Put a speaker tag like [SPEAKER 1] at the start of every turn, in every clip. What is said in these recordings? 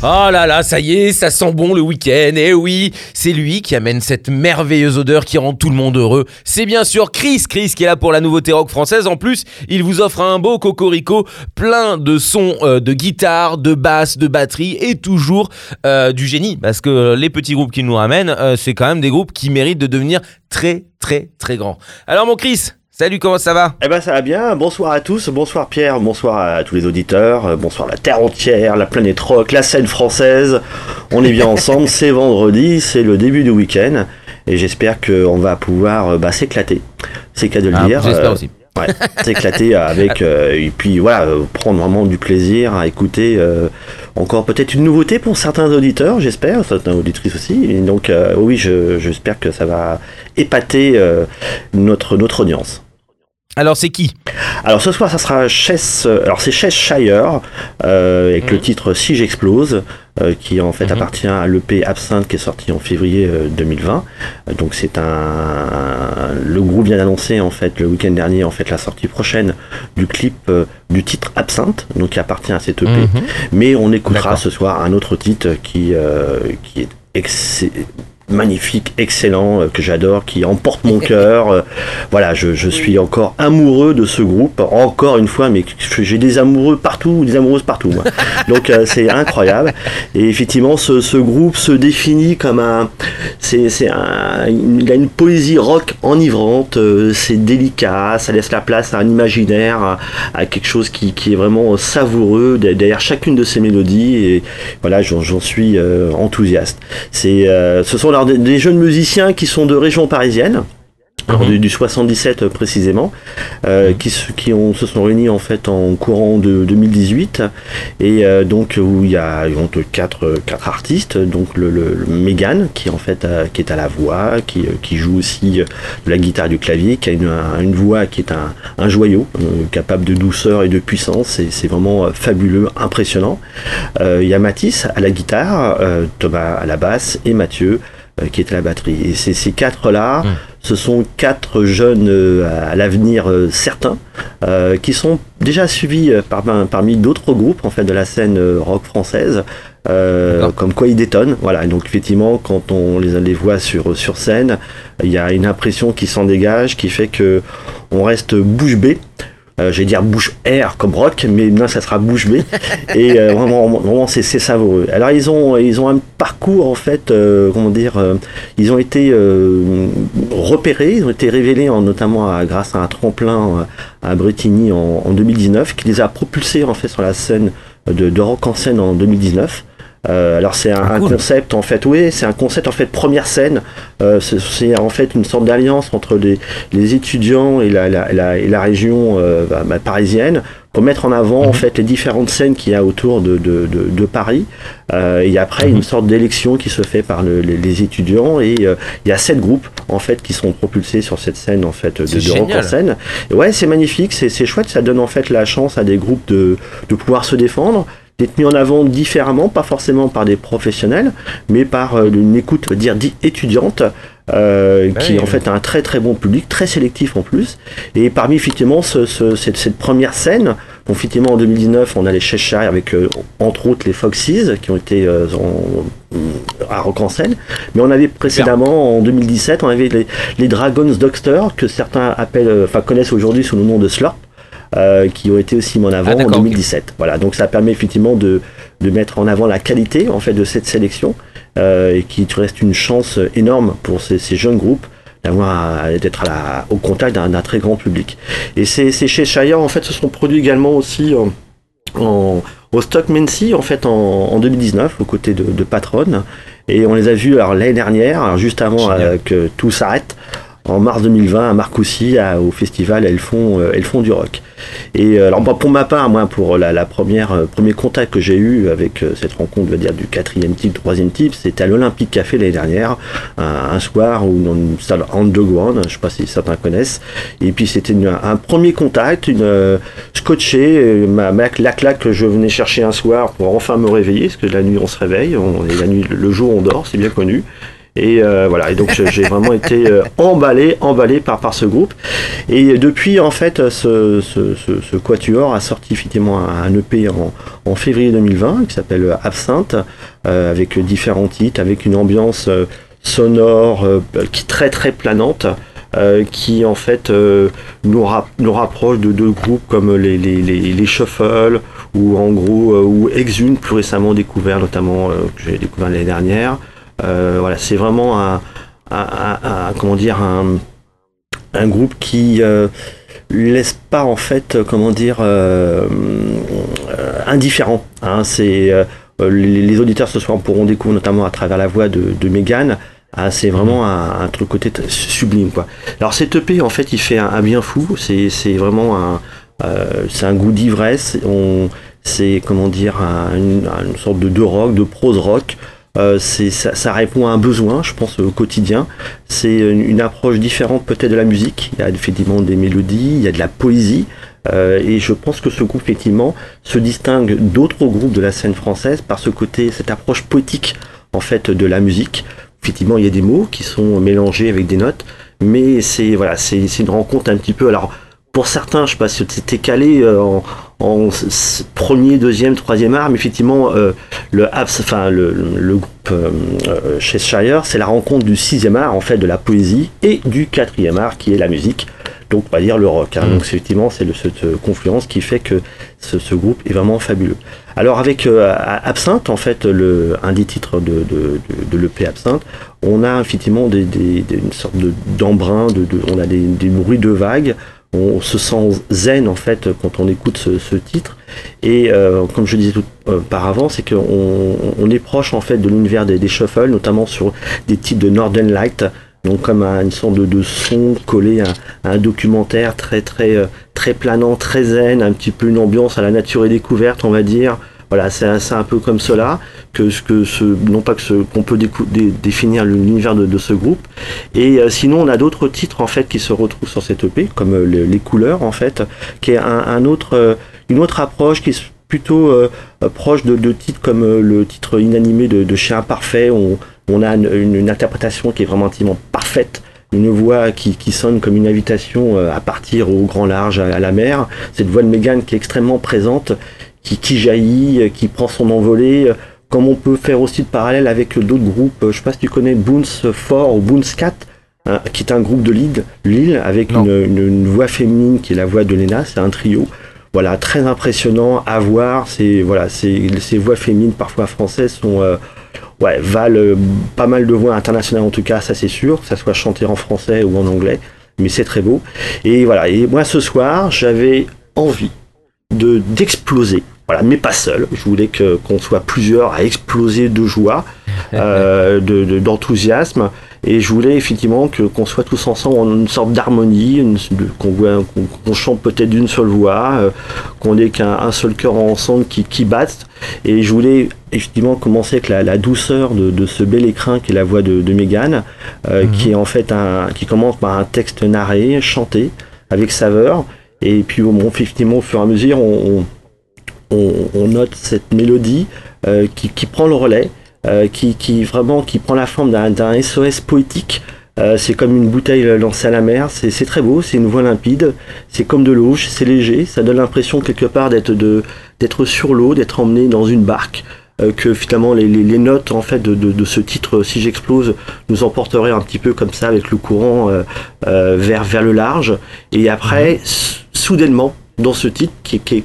[SPEAKER 1] Oh là là, ça y est, ça sent bon le week-end. Et oui, c'est lui qui amène cette merveilleuse odeur qui rend tout le monde heureux. C'est bien sûr Chris, Chris qui est là pour la nouveauté rock française. En plus, il vous offre un beau cocorico plein de sons euh, de guitare, de basse, de batterie et toujours euh, du génie. Parce que les petits groupes qu'il nous ramène, euh, c'est quand même des groupes qui méritent de devenir très très très grands. Alors mon Chris, Salut, comment ça va?
[SPEAKER 2] Eh ben ça va bien, bonsoir à tous, bonsoir Pierre, bonsoir à tous les auditeurs, euh, bonsoir la Terre entière, la planète rock, la scène française. On est bien ensemble, c'est vendredi, c'est le début du week-end et j'espère qu'on va pouvoir euh, bah, s'éclater. C'est qu'à de le
[SPEAKER 1] Ah,
[SPEAKER 2] dire.
[SPEAKER 1] J'espère
[SPEAKER 2] euh,
[SPEAKER 1] aussi.
[SPEAKER 2] Ouais, s'éclater avec euh, et puis voilà euh, prendre vraiment du plaisir à écouter encore peut-être une nouveauté pour certains auditeurs j'espère certaines auditrices aussi et donc oui je- j'espère que ça va épater notre notre audience
[SPEAKER 1] Alors c'est qui?
[SPEAKER 2] Alors ce soir ça sera Chess euh, alors c'est Cheshire euh, avec le titre Si j'explose euh, qui en fait
[SPEAKER 1] Mhm.
[SPEAKER 2] appartient à l'EP Absinthe qui est sorti en février euh, 2020 Euh, donc c'est un le groupe vient d'annoncer en fait le week-end dernier en fait la sortie prochaine du clip euh, du titre Absinthe donc qui appartient à cette EP
[SPEAKER 1] Mhm.
[SPEAKER 2] mais on écoutera ce soir un autre titre qui qui est magnifique, excellent, euh, que j'adore, qui emporte mon cœur. Euh, voilà, je, suis encore amoureux de ce groupe, encore une fois, mais j'ai des amoureux partout, des amoureuses partout. Donc euh, c'est incroyable. Et effectivement, ce, groupe se définit comme un, c'est, un, il a une poésie rock enivrante. c'est délicat, ça laisse la place à un imaginaire, à, quelque chose qui, est vraiment savoureux de- derrière chacune de ces mélodies. Et voilà, j'en, suis enthousiaste. Ce sont alors des, des jeunes musiciens qui sont de région parisienne. alors
[SPEAKER 1] Mhm.
[SPEAKER 2] du, du 77 euh, précisément, euh, qui, se- qui ont, se sont réunis en fait en courant de 2018 et euh, donc où il y a ont quatre, quatre artistes, donc le, le, le Megan qui en fait qui est à la voix, qui, qui joue aussi de la guitare du clavier, qui a une, un- une voix qui est un, un joyau, euh, capable de douceur et de puissance, et c'est vraiment fabuleux, impressionnant. Il y a Mathis à la guitare, Thomas à la basse et Mathieu qui est à la batterie. Et c'est ces quatre-là, ce sont quatre jeunes euh, à l'avenir euh, certain, euh, qui sont déjà suivis euh, par, parmi d'autres groupes en fait de la scène euh, rock française. euh, comme quoi ils détonnent voilà donc effectivement quand on les, les voit sur, sur scène il y a une impression qui s'en dégage qui fait que on reste bouche bée euh, je vais dire bouche air comme rock, mais non, ça sera bouche bée. Et euh, vraiment, vraiment c'est, savoureux. Alors ils ont, ils ont un parcours en fait, euh, comment dire, euh, ils ont été euh, repérés, ils ont été révélés en, notamment à- grâce à un tremplin à Bretigny en, en 2019, qui les a propulsés en fait sur la scène de, de rock en scène en 2019. Euh, alors c'est un,
[SPEAKER 1] Ah,
[SPEAKER 2] un concept en fait, oui, c'est un concept en fait première scène. Euh, c'est, en fait une sorte d'alliance entre les, les étudiants et la, la, la- et la région euh, bah, bah, parisienne pour mettre en avant en
[SPEAKER 1] Mhm.
[SPEAKER 2] fait les différentes scènes qu'il y a autour de, de, de, de Paris. Euh, et après
[SPEAKER 1] Mhm.
[SPEAKER 2] une sorte d'élection qui se fait par le- les, les étudiants et euh, il y a sept groupes en fait qui sont propulsés sur cette scène en fait de, rock en scène. Et ouais, c'est magnifique, c'est, c'est chouette, ça donne en fait la chance à des groupes de, de pouvoir se défendre d'être mis en avant différemment, pas forcément par des professionnels, mais par euh, une écoute, on va dire, dit étudiante, euh, qui
[SPEAKER 1] oui,
[SPEAKER 2] en fait a un très très bon public, très sélectif en plus. Et parmi effectivement ce, ce- cette, cette première scène, donc effectivement en 2019 on a les Cheshire avec euh, entre autres les Foxes qui ont été euh, en- à Rock en scène, mais on avait précédemment en 2017 on avait les, les Dragons Doctor que certains appellent, euh, enfin connaissent aujourd'hui sous le nom de Slurp. Euh, qui ont été aussi mis en avant
[SPEAKER 1] Ah,
[SPEAKER 2] en
[SPEAKER 1] d'accord, ok.
[SPEAKER 2] 2017. Voilà, donc ça permet effectivement de, de mettre en avant la qualité en fait de cette sélection euh, et qui reste une chance énorme pour ces, ces jeunes groupes d'avoir d'être au contact d'un très grand public. Et c'est chez Shire en fait se sont produits également aussi en, en- au Stock Mency en fait en, en 2019 aux côtés de, de Patron et on les a vus alors l'année dernière alors juste avant euh, que tout s'arrête en mars 2020 à Marcoussis au festival Elles font, elles font du rock. Et alors pour ma part, moi pour la, première premier contact que j'ai eu avec cette rencontre, dire du quatrième type, troisième type, c'était à l'Olympique Café l'année dernière, un, soir où dans une salle underground, je sais pas si certains connaissent. Et puis c'était un premier contact, une scotché, ma, la claque que je venais chercher un soir pour enfin me réveiller, parce que la nuit on se réveille, on, et la nuit le jour on dort, c'est bien connu. Et euh, voilà, et donc j'ai vraiment été euh, emballé, emballé par, par ce groupe. Et depuis, en fait, ce, ce, quatuor a sorti effectivement un, EP en, en, février 2020 qui s'appelle Absinthe, euh, avec différents titres, avec une ambiance sonore qui très très planante. qui en fait nous, rapproche de deux groupes comme les, les, les, les Shuffle ou en gros ou Exune plus récemment découvert notamment que j'ai découvert l'année dernière voilà, c'est vraiment un, comment dire un, un groupe qui euh, laisse pas en fait comment dire euh, indifférent. Hein. c'est les, auditeurs ce soir pourront découvrir notamment à travers la voix de, de Megan. Ah, c'est vraiment un, truc côté sublime quoi. Alors cet EP en fait il fait un, bien fou. C'est vraiment un un goût d'ivresse. c'est comment dire une, une, sorte de, de rock, de prose rock. Euh, ça, répond à un besoin, je pense, au quotidien. C'est une, approche différente peut-être de la musique. Il y a effectivement des mélodies, il y a de la poésie. Euh, et je pense que ce groupe, effectivement, se distingue d'autres groupes de la scène française par ce côté, cette approche poétique, en fait, de la musique. Effectivement, il y a des mots qui sont mélangés avec des notes, mais c'est voilà, c'est une rencontre un petit peu. Alors, pour certains, je sais pas si c'était calé euh, en, en, premier, deuxième, troisième art, mais effectivement, euh, le, enfin, le, le groupe euh, chez Shire, c'est la rencontre du sixième art, en fait, de la poésie, et du quatrième art, qui est la musique. Donc, on va dire le rock. Hein. Mm. Donc, effectivement, c'est cette confluence qui fait que ce, ce, groupe est vraiment fabuleux. Alors, avec Absinthe, en fait, le, un des titres de, de, de, de l'EP Absinthe, on a effectivement des, des, des une sorte d'embrun, de, de, on a des, des bruits de vagues, on se sent zen en fait quand on écoute ce, titre. Et euh, comme je disais tout euh, auparavant c'est qu'on on est proche en fait de l'univers des, des shuffles notamment sur des titres de Northern Light. Donc comme une sorte de, son collé à, un documentaire très très euh, très planant très zen un petit peu une ambiance à la nature et découverte on va dire voilà, c'est un peu comme cela que, que ce, non pas que ce qu'on peut définir l'univers de, ce groupe. Et euh, sinon, on a d'autres titres en fait qui se retrouvent sur cette EP, comme euh, les, couleurs en fait, qui est un, autre, euh, une autre approche qui est plutôt proche de, titres comme le titre inanimé de, de Chien Parfait. On, on a une, interprétation qui est vraiment intimement parfaite une voix qui, qui, sonne comme une invitation à partir au grand large, à, la mer. Cette voix de Megan qui est extrêmement présente qui, jaillit, euh, qui prend son envolée, euh, comme on peut faire aussi de parallèle avec d'autres groupes. Euh, je sais pas si tu connais Boons 4 ou Boons 4, hein, qui est un groupe de Lille, Lille avec une, voix féminine qui est la voix de Lena, c'est un trio. Voilà, très impressionnant à voir. C'est voilà, ces voix féminines parfois françaises sont ouais, valent pas mal de voix internationales en tout cas, ça c'est sûr, que ça soit chanté en français ou en anglais, mais c'est très beau. Et voilà, et moi ce soir, j'avais envie de d'exploser voilà, mais pas seul. Je voulais que qu'on soit plusieurs à exploser de joie, euh, de, d'enthousiasme, et je voulais effectivement que qu'on soit tous ensemble en une sorte d'harmonie, qu'on, qu'on, chante peut-être d'une seule voix, euh, qu'on ait qu'un seul cœur ensemble qui, qui batte. Et je voulais effectivement commencer avec la, douceur de, de, ce bel écrin qui est la voix de, de Mégane, euh, mhm. qui est en fait un, qui commence par un texte narré, chanté, avec saveur. Et puis bon, effectivement, au fur et à mesure, on on, note cette mélodie euh, qui, prend le relais, euh, qui, qui, vraiment qui prend la forme d'un SOS poétique. Euh, c'est comme une bouteille lancée à la mer, c'est très beau, c'est une voix limpide, c'est comme de l'eau, c'est léger, ça donne l'impression quelque part d'être sur l'eau, d'être emmené dans une barque, que finalement les, notes en fait de, ce titre Si j'explose nous emporteraient un petit peu comme ça avec le courant vers, vers le large. Et après, mhm. Soudainement, dans ce titre qui, qui est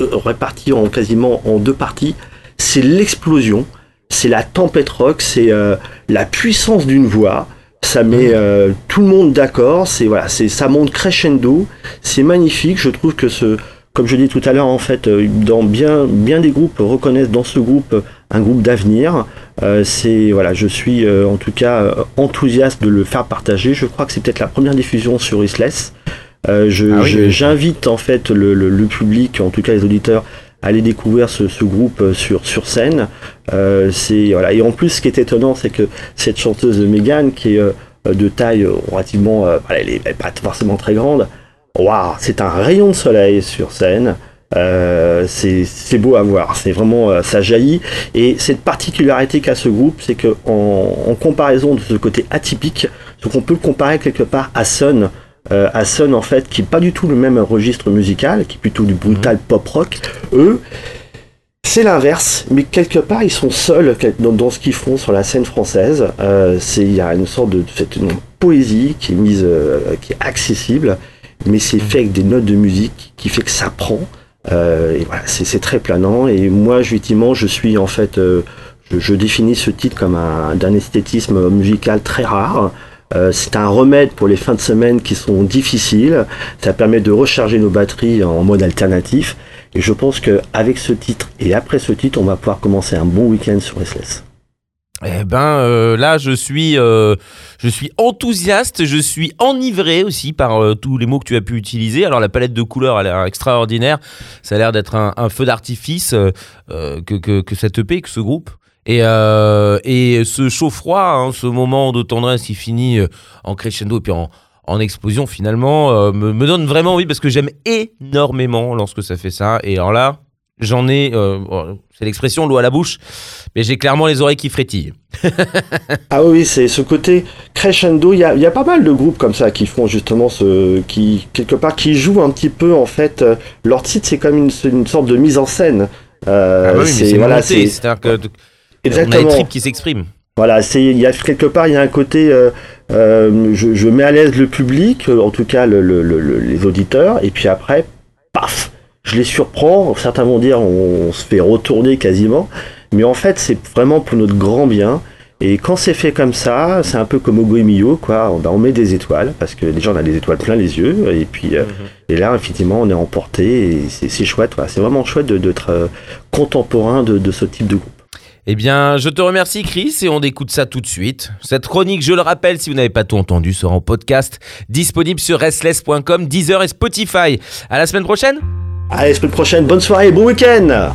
[SPEAKER 2] réparti en quasiment en deux parties. C'est l'explosion, c'est la tempête rock, c'est euh, la puissance d'une voix. Ça met euh, tout le monde d'accord. C'est voilà, c'est ça monte crescendo. C'est magnifique. Je trouve que ce, comme je dis tout à l'heure, en fait, euh, dans bien bien des groupes reconnaissent dans ce groupe un groupe d'avenir. c'est voilà, je suis en tout cas enthousiaste de le faire partager. Je crois que c'est peut-être la première diffusion sur Isless. Je, j'invite en fait le, le, public, en tout cas les auditeurs, à aller découvrir ce, ce groupe sur, sur scène. c'est voilà. Et en plus, ce qui est étonnant, c'est que cette chanteuse Megan, qui est de taille relativement, elle n'est pas forcément très grande, waouh, c'est un rayon de soleil sur scène. Euh, c'est beau à voir, c'est vraiment euh, ça jaillit. Et cette particularité qu'a ce groupe, c'est que en, comparaison de ce côté atypique, ce qu'on peut comparer quelque part à Sun, euh, à Sun en fait, qui est pas du tout le même registre musical, qui est plutôt du brutal mhm. pop rock. Eux, c'est l'inverse, mais quelque part ils sont seuls dans, ce qu'ils font sur la scène française. c'est il y a une sorte de cette poésie qui est mise, qui est accessible mais c'est fait avec des notes de musique qui fait que ça prend. Euh, et voilà, c'est très planant. Et moi, effectivement, je suis en fait, euh, je, définis ce titre comme un d'un esthétisme musical très rare. Euh, c'est un remède pour les fins de semaine qui sont difficiles. Ça permet de recharger nos batteries en mode alternatif. Et je pense qu'avec ce titre et après ce titre, on va pouvoir commencer un bon week-end sur SLS.
[SPEAKER 1] Eh ben euh, là, je suis, euh, je suis enthousiaste, je suis enivré aussi par tous les mots que tu as pu utiliser. Alors la palette de couleurs a l'air extraordinaire. Ça a l'air d'être un, feu d'artifice que, que, que, cette EP, que ce groupe. Et, et ce chaud-froid, hein, ce moment de tendresse qui finit en crescendo et puis en, en explosion finalement, me, me, donne vraiment envie parce que j'aime énormément lorsque ça fait ça. Et alors là, j'en ai, c'est l'expression, l'eau à la bouche, mais j'ai clairement les oreilles qui frétillent.
[SPEAKER 2] ah oui, c'est ce côté crescendo. Il y, a, pas mal de groupes comme ça qui font justement ce, qui quelque part qui jouent un petit peu en fait. Euh, leur titre, c'est comme une, une, sorte de mise en scène.
[SPEAKER 1] Euh, ah oui, c'est voilà, c'est exactement. On a les tripes qui s'expriment.
[SPEAKER 2] Voilà, c'est il y a quelque part il y a un côté. Euh, euh je, je, mets à l'aise le public, en tout cas le, le, les auditeurs, et puis après, paf, je les surprends. Certains vont dire on, se fait retourner quasiment, mais en fait c'est vraiment pour notre grand bien. Et quand c'est fait comme ça, c'est un peu comme Ogo Mio, quoi. On, on met des étoiles parce que déjà on a des étoiles plein les yeux, et puis euh, mhm. et là effectivement on est emporté et c'est chouette. C'est vraiment chouette d'être euh, contemporain de, de ce type de groupe.
[SPEAKER 1] Eh bien, je te remercie Chris et on écoute ça tout de suite. Cette chronique, je le rappelle, si vous n'avez pas tout entendu, sera en podcast disponible sur restless.com, Deezer et Spotify. À la semaine prochaine
[SPEAKER 2] Allez, semaine prochaine, bonne soirée, bon week-end